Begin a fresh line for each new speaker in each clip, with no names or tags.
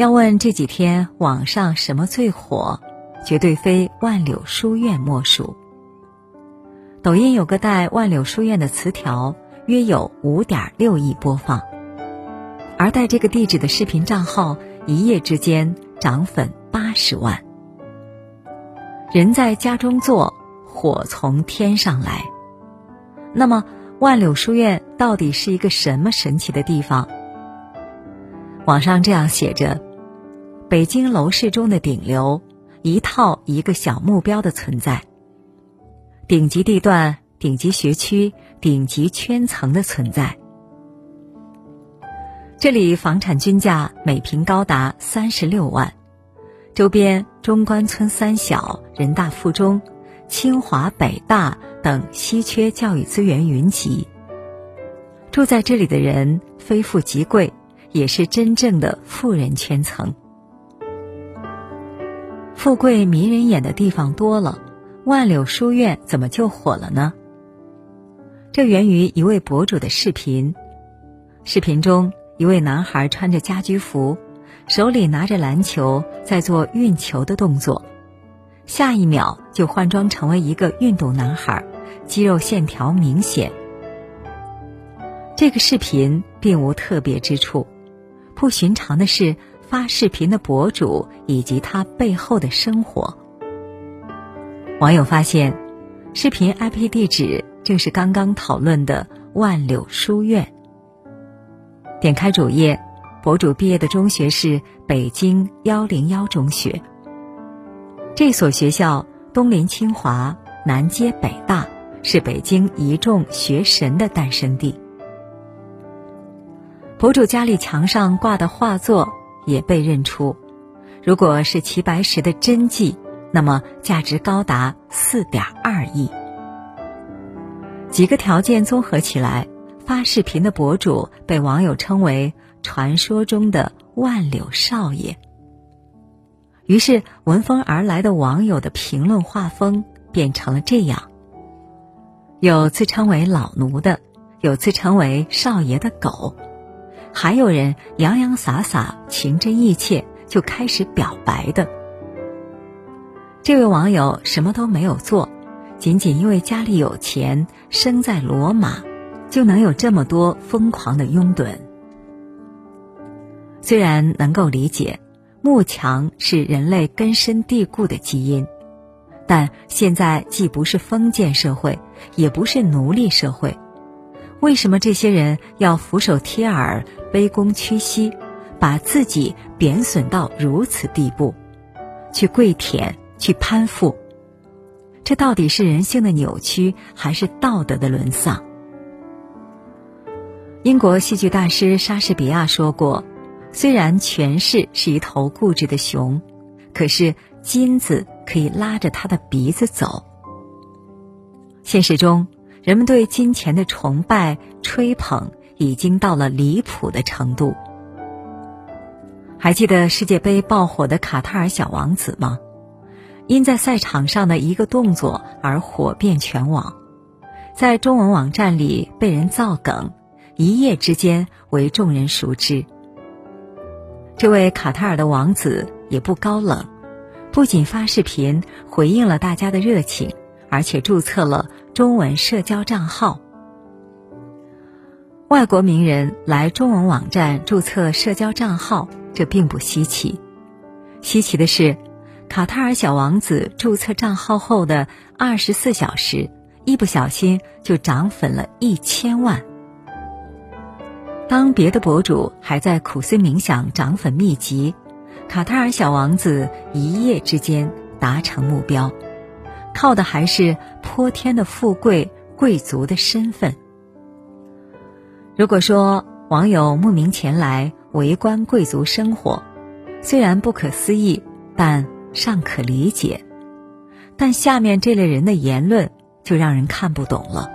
要问这几天网上什么最火，绝对非万柳书院莫属。抖音有个带万柳书院的词条，约有五点六亿播放，而带这个地址的视频账号，一夜之间涨粉八十万。人在家中坐，火从天上来。那么，万柳书院到底是一个什么神奇的地方？网上这样写着。北京楼市中的顶流，一套一个小目标的存在。顶级地段、顶级学区、顶级圈层的存在。这里房产均价每平高达三十六万，周边中关村三小、人大附中、清华、北大等稀缺教育资源云集。住在这里的人非富即贵，也是真正的富人圈层。富贵迷人眼的地方多了，万柳书院怎么就火了呢？这源于一位博主的视频。视频中，一位男孩穿着家居服，手里拿着篮球，在做运球的动作，下一秒就换装成为一个运动男孩，肌肉线条明显。这个视频并无特别之处，不寻常的是。发视频的博主以及他背后的生活。网友发现，视频 IP 地址正是刚刚讨论的万柳书院。点开主页，博主毕业的中学是北京幺零幺中学。这所学校东临清华，南接北大，是北京一众学神的诞生地。博主家里墙上挂的画作。也被认出，如果是齐白石的真迹，那么价值高达四点二亿。几个条件综合起来，发视频的博主被网友称为“传说中的万柳少爷”。于是，闻风而来的网友的评论画风变成了这样：有自称为老奴的，有自称为少爷的狗。还有人洋洋洒洒、情真意切就开始表白的。这位网友什么都没有做，仅仅因为家里有钱，生在罗马，就能有这么多疯狂的拥趸。虽然能够理解，慕强是人类根深蒂固的基因，但现在既不是封建社会，也不是奴隶社会。为什么这些人要俯首帖耳、卑躬屈膝，把自己贬损到如此地步，去跪舔、去攀附？这到底是人性的扭曲，还是道德的沦丧？英国戏剧大师莎士比亚说过：“虽然权势是一头固执的熊，可是金子可以拉着他的鼻子走。”现实中。人们对金钱的崇拜、吹捧已经到了离谱的程度。还记得世界杯爆火的卡塔尔小王子吗？因在赛场上的一个动作而火遍全网，在中文网站里被人造梗，一夜之间为众人熟知。这位卡塔尔的王子也不高冷，不仅发视频回应了大家的热情，而且注册了。中文社交账号，外国名人来中文网站注册社交账号，这并不稀奇。稀奇的是，卡塔尔小王子注册账号后的二十四小时，一不小心就涨粉了一千万。当别的博主还在苦思冥想涨粉秘籍，卡塔尔小王子一夜之间达成目标。靠的还是泼天的富贵贵族的身份。如果说网友慕名前来围观贵族生活，虽然不可思议，但尚可理解。但下面这类人的言论就让人看不懂了。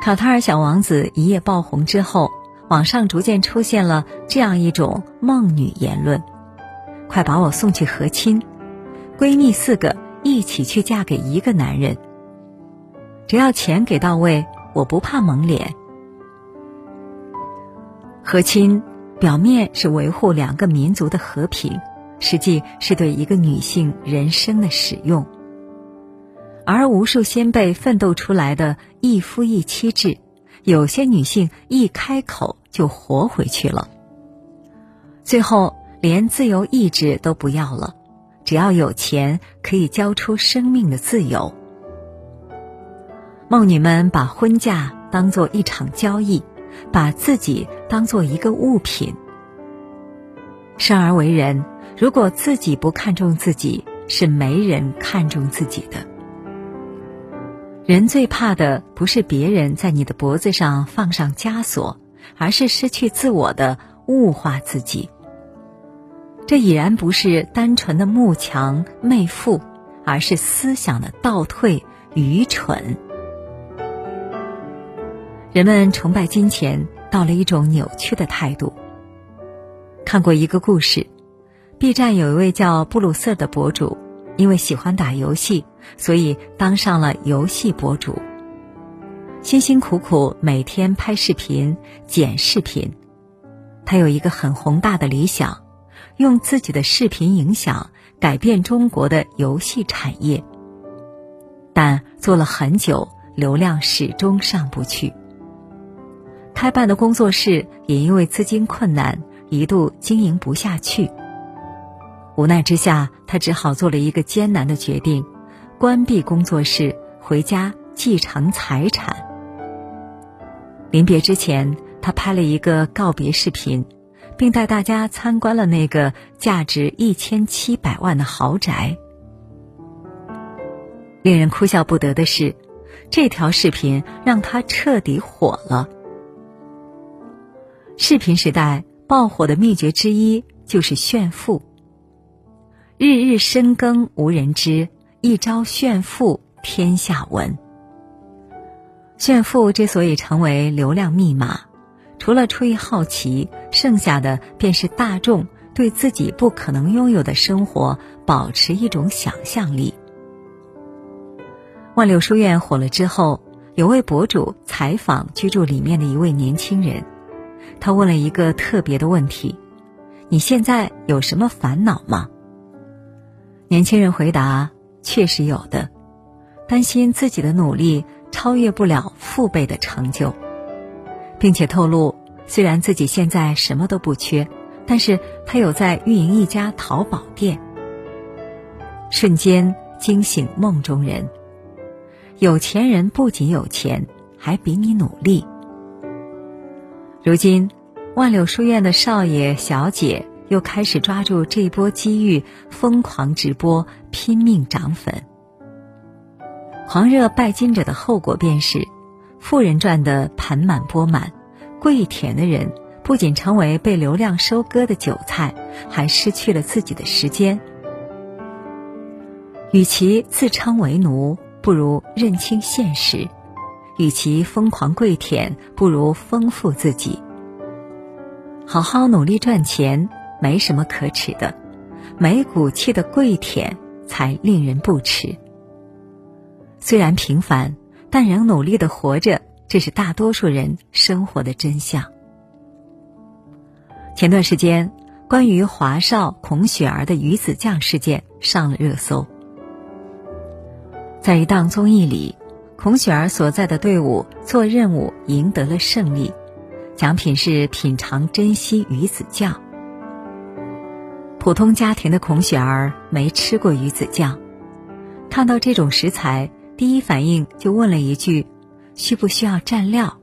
卡塔尔小王子一夜爆红之后，网上逐渐出现了这样一种梦女言论：“快把我送去和亲，闺蜜四个。”一起去嫁给一个男人，只要钱给到位，我不怕蒙脸。和亲表面是维护两个民族的和平，实际是对一个女性人生的使用。而无数先辈奋斗出来的一夫一妻制，有些女性一开口就活回去了，最后连自由意志都不要了，只要有钱可以交出生命的自由。梦女们把婚嫁当做一场交易，把自己当做一个物品。生而为人，如果自己不看重自己，是没人看重自己的。人最怕的不是别人在你的脖子上放上枷锁，而是失去自我的物化自己。这已然不是单纯的慕强媚富，而是思想的倒退、愚蠢。人们崇拜金钱到了一种扭曲的态度。看过一个故事，B 站有一位叫布鲁瑟的博主。因为喜欢打游戏，所以当上了游戏博主。辛辛苦苦每天拍视频、剪视频，他有一个很宏大的理想，用自己的视频影响改变中国的游戏产业。但做了很久，流量始终上不去。开办的工作室也因为资金困难，一度经营不下去。无奈之下，他只好做了一个艰难的决定：关闭工作室，回家继承财产。临别之前，他拍了一个告别视频，并带大家参观了那个价值一千七百万的豪宅。令人哭笑不得的是，这条视频让他彻底火了。视频时代爆火的秘诀之一就是炫富。日日深耕无人知，一朝炫富天下闻。炫富之所以成为流量密码，除了出于好奇，剩下的便是大众对自己不可能拥有的生活保持一种想象力。万柳书院火了之后，有位博主采访居住里面的一位年轻人，他问了一个特别的问题：“你现在有什么烦恼吗？”年轻人回答：“确实有的，担心自己的努力超越不了父辈的成就，并且透露，虽然自己现在什么都不缺，但是他有在运营一家淘宝店。”瞬间惊醒梦中人，有钱人不仅有钱，还比你努力。如今，万柳书院的少爷小姐。又开始抓住这波机遇，疯狂直播，拼命涨粉。狂热拜金者的后果便是，富人赚得盆满钵满，跪舔的人不仅成为被流量收割的韭菜，还失去了自己的时间。与其自称为奴，不如认清现实；与其疯狂跪舔，不如丰富自己。好好努力赚钱。没什么可耻的，没骨气的跪舔才令人不齿。虽然平凡，但仍努力的活着，这是大多数人生活的真相。前段时间，关于华少孔雪儿的鱼子酱事件上了热搜。在一档综艺里，孔雪儿所在的队伍做任务赢得了胜利，奖品是品尝珍稀鱼子酱。普通家庭的孔雪儿没吃过鱼子酱，看到这种食材，第一反应就问了一句：“需不需要蘸料？”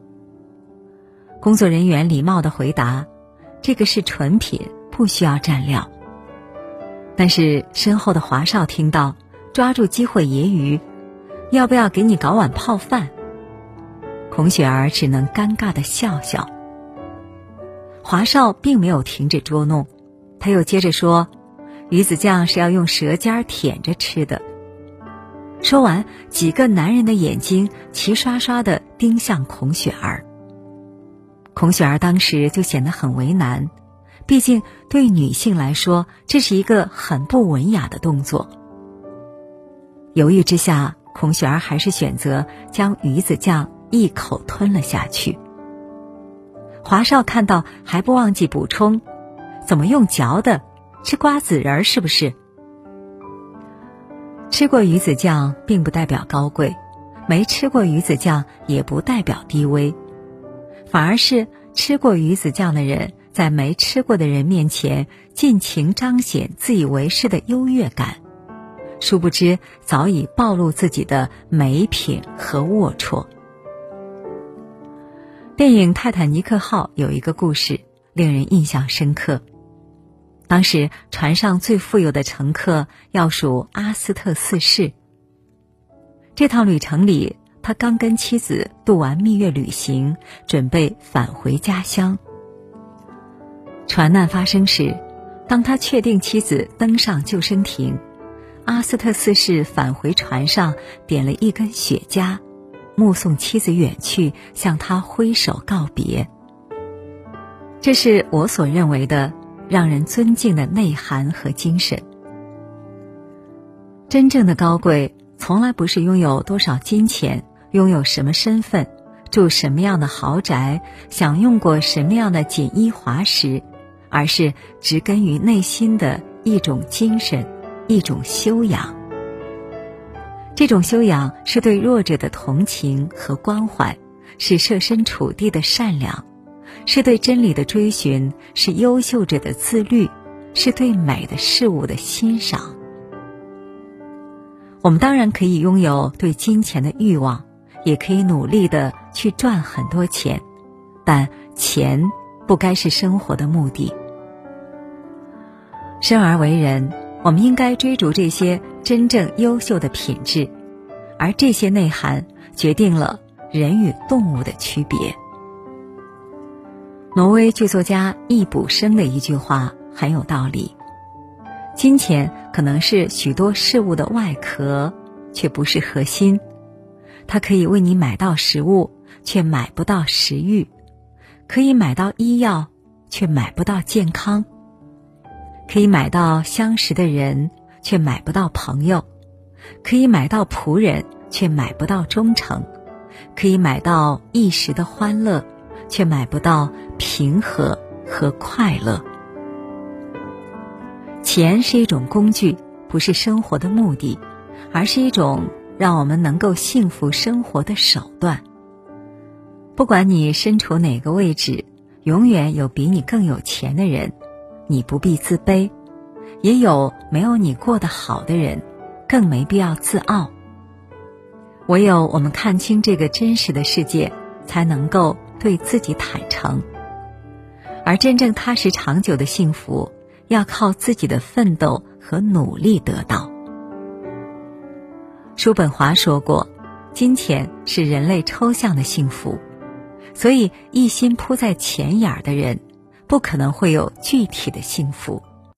工作人员礼貌的回答：“这个是纯品，不需要蘸料。”但是身后的华少听到，抓住机会揶揄：“要不要给你搞碗泡饭？”孔雪儿只能尴尬的笑笑。华少并没有停止捉弄。他又接着说：“鱼子酱是要用舌尖舔着吃的。”说完，几个男人的眼睛齐刷刷的盯向孔雪儿。孔雪儿当时就显得很为难，毕竟对女性来说，这是一个很不文雅的动作。犹豫之下，孔雪儿还是选择将鱼子酱一口吞了下去。华少看到还不忘记补充：“怎么用嚼的？吃瓜子仁儿是不是？”吃过鱼子酱并不代表高贵，没吃过鱼子酱也不代表低微，反而是吃过鱼子酱的人在没吃过的人面前尽情彰显自以为是的优越感，殊不知早已暴露自己的没品和龌龊。电影《泰坦尼克号》有一个故事令人印象深刻。当时船上最富有的乘客要数阿斯特四世。这趟旅程里，他刚跟妻子度完蜜月旅行，准备返回家乡。船难发生时，当他确定妻子登上救生艇，阿斯特四世返回船上，点了一根雪茄。目送妻子远去，向他挥手告别。这是我所认为的让人尊敬的内涵和精神。真正的高贵，从来不是拥有多少金钱、拥有什么身份、住什么样的豪宅、享用过什么样的锦衣华食，而是植根于内心的一种精神，一种修养。这种修养是对弱者的同情和关怀，是设身处地的善良，是对真理的追寻，是优秀者的自律，是对美的事物的欣赏。我们当然可以拥有对金钱的欲望，也可以努力的去赚很多钱，但钱不该是生活的目的。生而为人，我们应该追逐这些。真正优秀的品质，而这些内涵决定了人与动物的区别。挪威剧作家易卜生的一句话很有道理：金钱可能是许多事物的外壳，却不是核心。它可以为你买到食物，却买不到食欲；可以买到医药，却买不到健康；可以买到相识的人。却买不到朋友，可以买到仆人，却买不到忠诚；可以买到一时的欢乐，却买不到平和和快乐。钱是一种工具，不是生活的目的，而是一种让我们能够幸福生活的手段。不管你身处哪个位置，永远有比你更有钱的人，你不必自卑。也有没有你过得好的人，更没必要自傲。唯有我们看清这个真实的世界，才能够对自己坦诚。而真正踏实长久的幸福，要靠自己的奋斗和努力得到。叔本华说过：“金钱是人类抽象的幸福，所以一心扑在钱眼儿的人，不可能会有具体的幸福。”